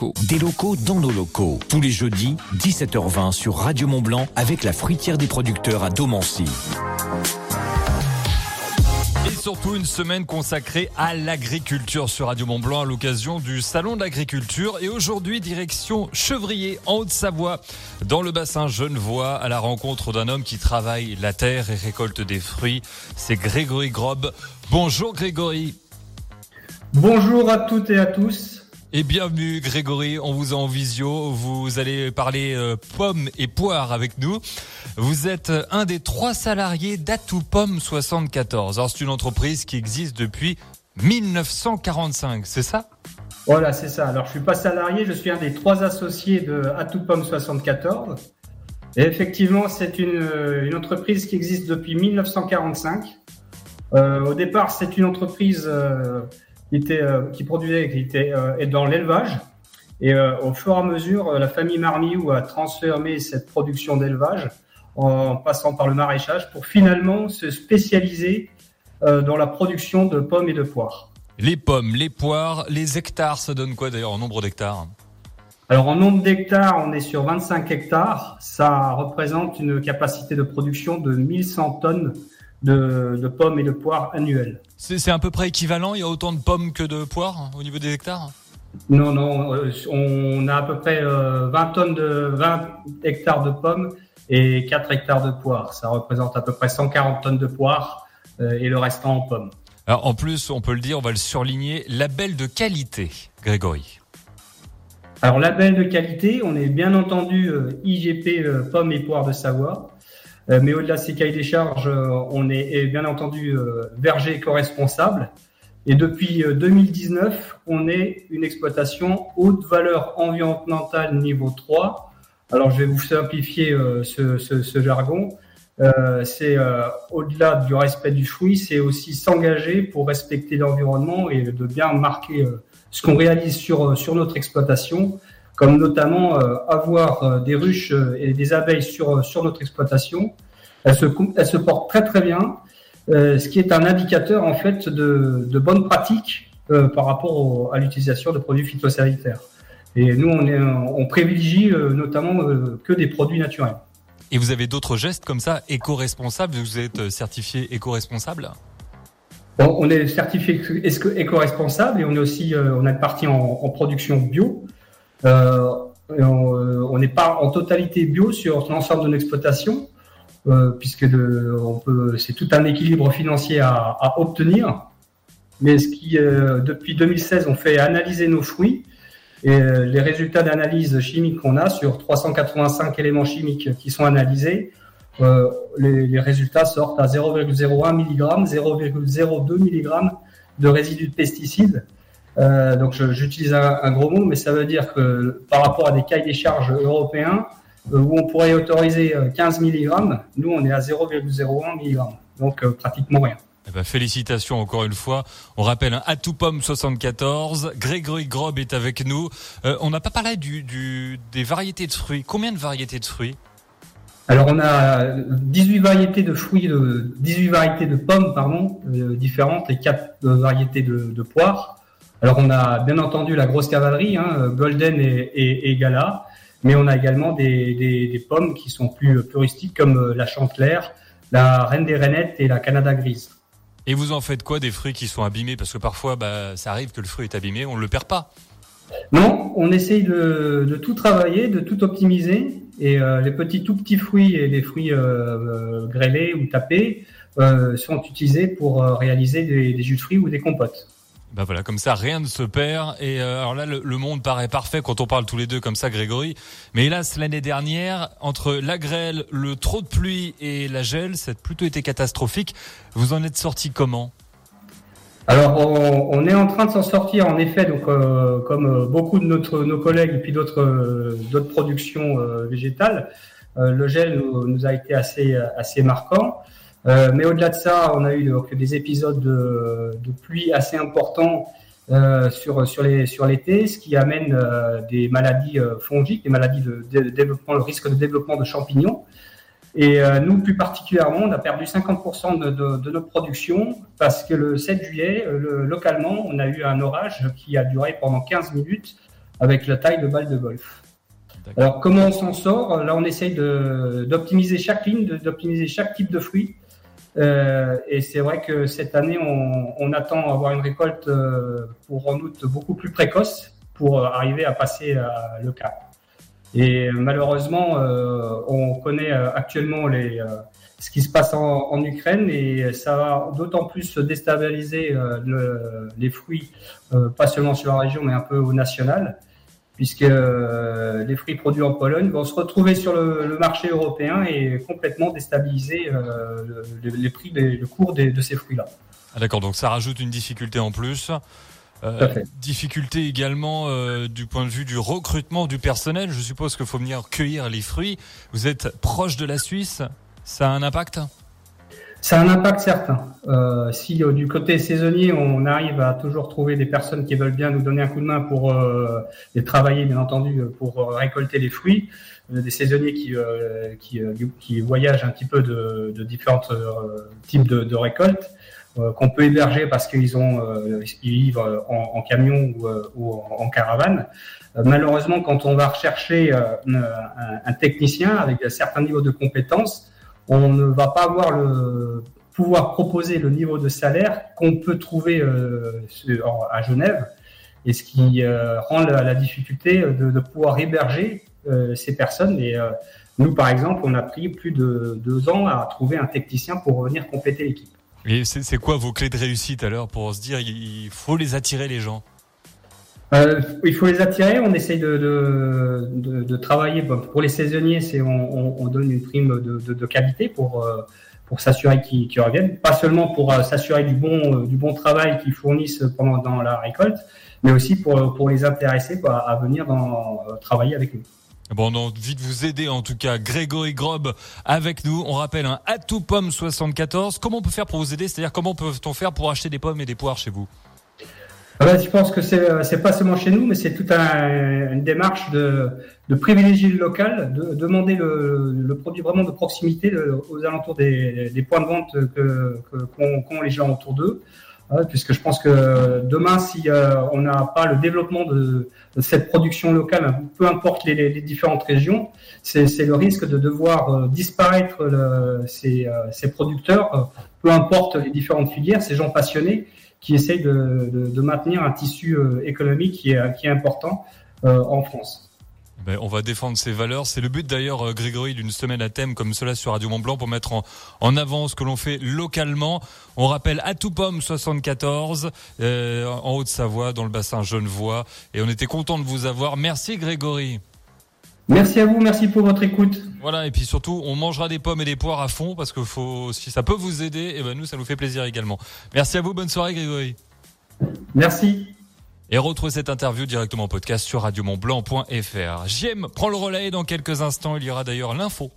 Des locaux dans nos locaux. Tous les jeudis, 17h20 sur Radio Mont Blanc avec la fruitière des producteurs à Domancy. Et surtout une semaine consacrée à l'agriculture sur Radio Mont Blanc à l'occasion du Salon de l'agriculture. Et aujourd'hui, direction Chevrier en Haute-Savoie, dans le bassin Genevois, à la rencontre d'un homme qui travaille la terre et récolte des fruits. C'est Grégory Grob. Bonjour Grégory. Bonjour à toutes et à tous. Et bienvenue Grégory, on vous a en visio, vous allez parler euh, pommes et poires avec nous. Vous êtes un des trois salariés d'Atout Pomme 74. Alors c'est une entreprise qui existe depuis 1945, c'est ça? Voilà, c'est ça. Alors je suis pas salarié, je suis un des trois associés de Pomme 74. Et effectivement, c'est une, une, entreprise qui existe depuis 1945. Euh, au départ, c'est une entreprise... Euh, qui, était, euh, qui produisait, qui était euh, dans l'élevage. Et euh, au fur et à mesure, la famille Marmiou a transformé cette production d'élevage en passant par le maraîchage pour finalement se spécialiser dans la production de pommes et de poires. Les pommes, les poires, les hectares, ça donne quoi d'ailleurs en nombre d'hectares? Alors en nombre d'hectares, on est sur 25 hectares. Ça représente une capacité de production de 1100 tonnes de, pommes et de poires annuelles. C'est à peu près équivalent Il y a autant de pommes que de poires hein, au niveau des hectares? Non, non. Euh, on a à peu près 20 euh, tonnes de 20 hectares de pommes et 4 hectares de poires. Ça représente à peu près 140 tonnes de poires euh, et le restant en pommes. Alors en plus, on peut le dire, on va le surligner, label de qualité, Grégory. Alors label de qualité, on est bien entendu IGP pommes et poires de Savoie. Euh, mais au-delà de ces cahiers des charges, euh, on est bien entendu euh, verger éco-responsable. Et depuis 2019, on est une exploitation haute valeur environnementale niveau 3. Alors, je vais vous simplifier ce, ce, ce jargon. Euh, c'est euh, au-delà du respect du fruit, c'est aussi s'engager pour respecter l'environnement et de bien marquer euh, ce qu'on réalise sur, sur notre exploitation comme notamment euh, avoir euh, des ruches euh, et des abeilles sur, sur notre exploitation. Elles se, elles se portent très très bien, ce qui est un indicateur en fait de, de bonnes pratiques par rapport à l'utilisation de produits phytosanitaires. Et nous, on, est, on privilégie notamment que des produits naturels. Et vous avez d'autres gestes comme ça, éco-responsables? Vous êtes certifié éco-responsable? On est certifié éco-responsable et on est aussi, on a une partie en, en production bio. Euh, euh, on n'est pas en totalité bio sur l'ensemble de l'exploitation, euh, puisque c'est tout un équilibre financier à, obtenir. Mais ce qui, depuis 2016, on fait analyser nos fruits et les résultats d'analyse chimique qu'on a sur 385 éléments chimiques qui sont analysés, les, les, résultats sortent à 0,01 mg, 0,02 mg de résidus de pesticides. Euh, donc j'utilise un, gros mot, mais ça veut dire que par rapport à des cahiers des charges européens, euh, où on pourrait autoriser 15 euh, mg, nous on est à 0,01 mg, donc pratiquement rien. Eh ben, félicitations encore une fois. On rappelle un Atout Pomme 74. Grégory Grob est avec nous. on n'a pas parlé du, du, des variétés de fruits. Combien de variétés de fruits? Alors on a 18 variétés de fruits, de, 18 variétés de pommes pardon, différentes et 4 variétés de, de poires. Alors on a bien entendu la grosse cavalerie, hein, Golden et, Gala, mais on a également des, pommes qui sont plus touristiques comme euh, la Chantelère, la Reine des Rainettes et la Canada Grise. Et vous en faites quoi des fruits qui sont abîmés? Parce que parfois, bah, ça arrive que le fruit est abîmé, on ne le perd pas. Non, on essaye de, tout travailler, de tout optimiser. Et euh, les petits tout petits fruits et les fruits euh, grêlés ou tapés sont utilisés pour réaliser des jus de fruits ou des compotes. Ben voilà, comme ça, rien ne se perd. Et euh, alors là, le, monde paraît parfait quand on parle tous les deux comme ça, Grégory. Mais hélas, l'année dernière, entre la grêle, le trop de pluie et la gel, ça a plutôt été catastrophique. Vous en êtes sorti comment? Alors, on, est en train de s'en sortir, en effet, donc euh, comme euh, beaucoup de notre, nos collègues et puis d'autres d'autres productions végétales, le gel nous, nous, a été assez assez marquant. Euh, mais au-delà de ça, on a eu donc, des épisodes de, de pluie assez importants euh, sur sur les sur l'été, ce qui amène euh, des maladies fongiques, des maladies de, développement, le risque de développement de champignons. Et nous, plus particulièrement, on a perdu 50% de, de, de, notre production parce que le 7 juillet, le, localement, on a eu un orage qui a duré pendant 15 minutes avec la taille de balle de golf. Alors comment on s'en sort? Là, on essaye d'optimiser chaque ligne, d'optimiser chaque type de fruit. Euh, et c'est vrai que cette année, on, attend avoir une récolte euh, pour en août beaucoup plus précoce pour arriver à passer le cap. Et malheureusement, euh, on connaît actuellement les, ce qui se passe en, Ukraine et ça va d'autant plus déstabiliser le, les fruits, pas seulement sur la région, mais un peu au national puisque euh, les fruits produits en Pologne vont se retrouver sur le, marché européen et complètement déstabiliser euh, les prix, le cours de ces fruits-là. Ah, d'accord, donc ça rajoute une difficulté en plus. Euh, difficulté également du point de vue du recrutement du personnel. Je suppose qu'il faut venir cueillir les fruits. Vous êtes proche de la Suisse, ça a un impact? Ça a un impact certain. Euh, si euh, du côté saisonnier, on arrive à toujours trouver des personnes qui veulent bien nous donner un coup de main pour euh, les travailler, bien entendu, pour récolter les fruits, des saisonniers qui, qui, qui, voyagent un petit peu de, de différents types de, de récoltes, qu'on peut héberger parce qu'ils ont ils vivent en, en camion ou, ou, en caravane. malheureusement, quand on va rechercher un, un technicien avec un certain niveau de compétences, on ne va pas avoir le pouvoir proposer le niveau de salaire qu'on peut trouver euh, à Genève, et ce qui euh, rend la, difficulté de, pouvoir héberger euh, ces personnes. Et nous, par exemple, on a pris plus de deux ans à trouver un technicien pour venir compléter l'équipe. Et c'est quoi vos clés de réussite alors pour se dire il faut les attirer les gens? Euh, il faut les attirer. On essaye de, de, travailler. pour les saisonniers, c'est on, on, donne une prime de, qualité pour euh, pour s'assurer qu'ils reviennent. Pas seulement pour euh, s'assurer du bon du bon travail qu'ils fournissent pendant dans la récolte, mais aussi pour pour les intéresser à venir dans, travailler avec nous. Bon, on a envie de vous aider en tout cas. Grégory Grob avec nous. On rappelle un Atout Pomme 74. Comment on peut faire pour vous aider? C'est-à-dire comment peut-on faire pour acheter des pommes et des poires chez vous? Ben, je pense que c'est euh, c'est pas seulement chez nous, mais c'est toute un, une démarche de, de privilégier le local, de demander le, le produit vraiment de proximité aux alentours des, des points de vente que qu'ont les gens autour d'eux. Hein, puisque je pense que demain, si euh, on n'a pas le développement de, de, cette production locale, peu importe les, les différentes régions, c'est le risque de devoir euh, disparaître le, ces, ces producteurs, peu importe les différentes filières, ces gens passionnés qui essaye de, de, maintenir un tissu euh, économique qui est, qui est important euh, en France. Ben, on va défendre ces valeurs. C'est le but d'ailleurs, euh, Grégory, d'une semaine à thème comme cela sur Radio Mont Blanc pour mettre en, en avant ce que l'on fait localement. On rappelle à tout pomme 74 euh, en Haute-Savoie, dans le bassin Genevois. Et on était content de vous avoir. Merci Grégory. Merci à vous, merci pour votre écoute. Voilà, et puis surtout, on mangera des pommes et des poires à fond parce que faut, si ça peut vous aider, et eh ben nous, ça nous fait plaisir également. Merci à vous, bonne soirée Grégory. Merci. Et retrouvez cette interview directement en podcast sur radiomontblanc.fr. JM prend le relais dans quelques instants, il y aura d'ailleurs l'info.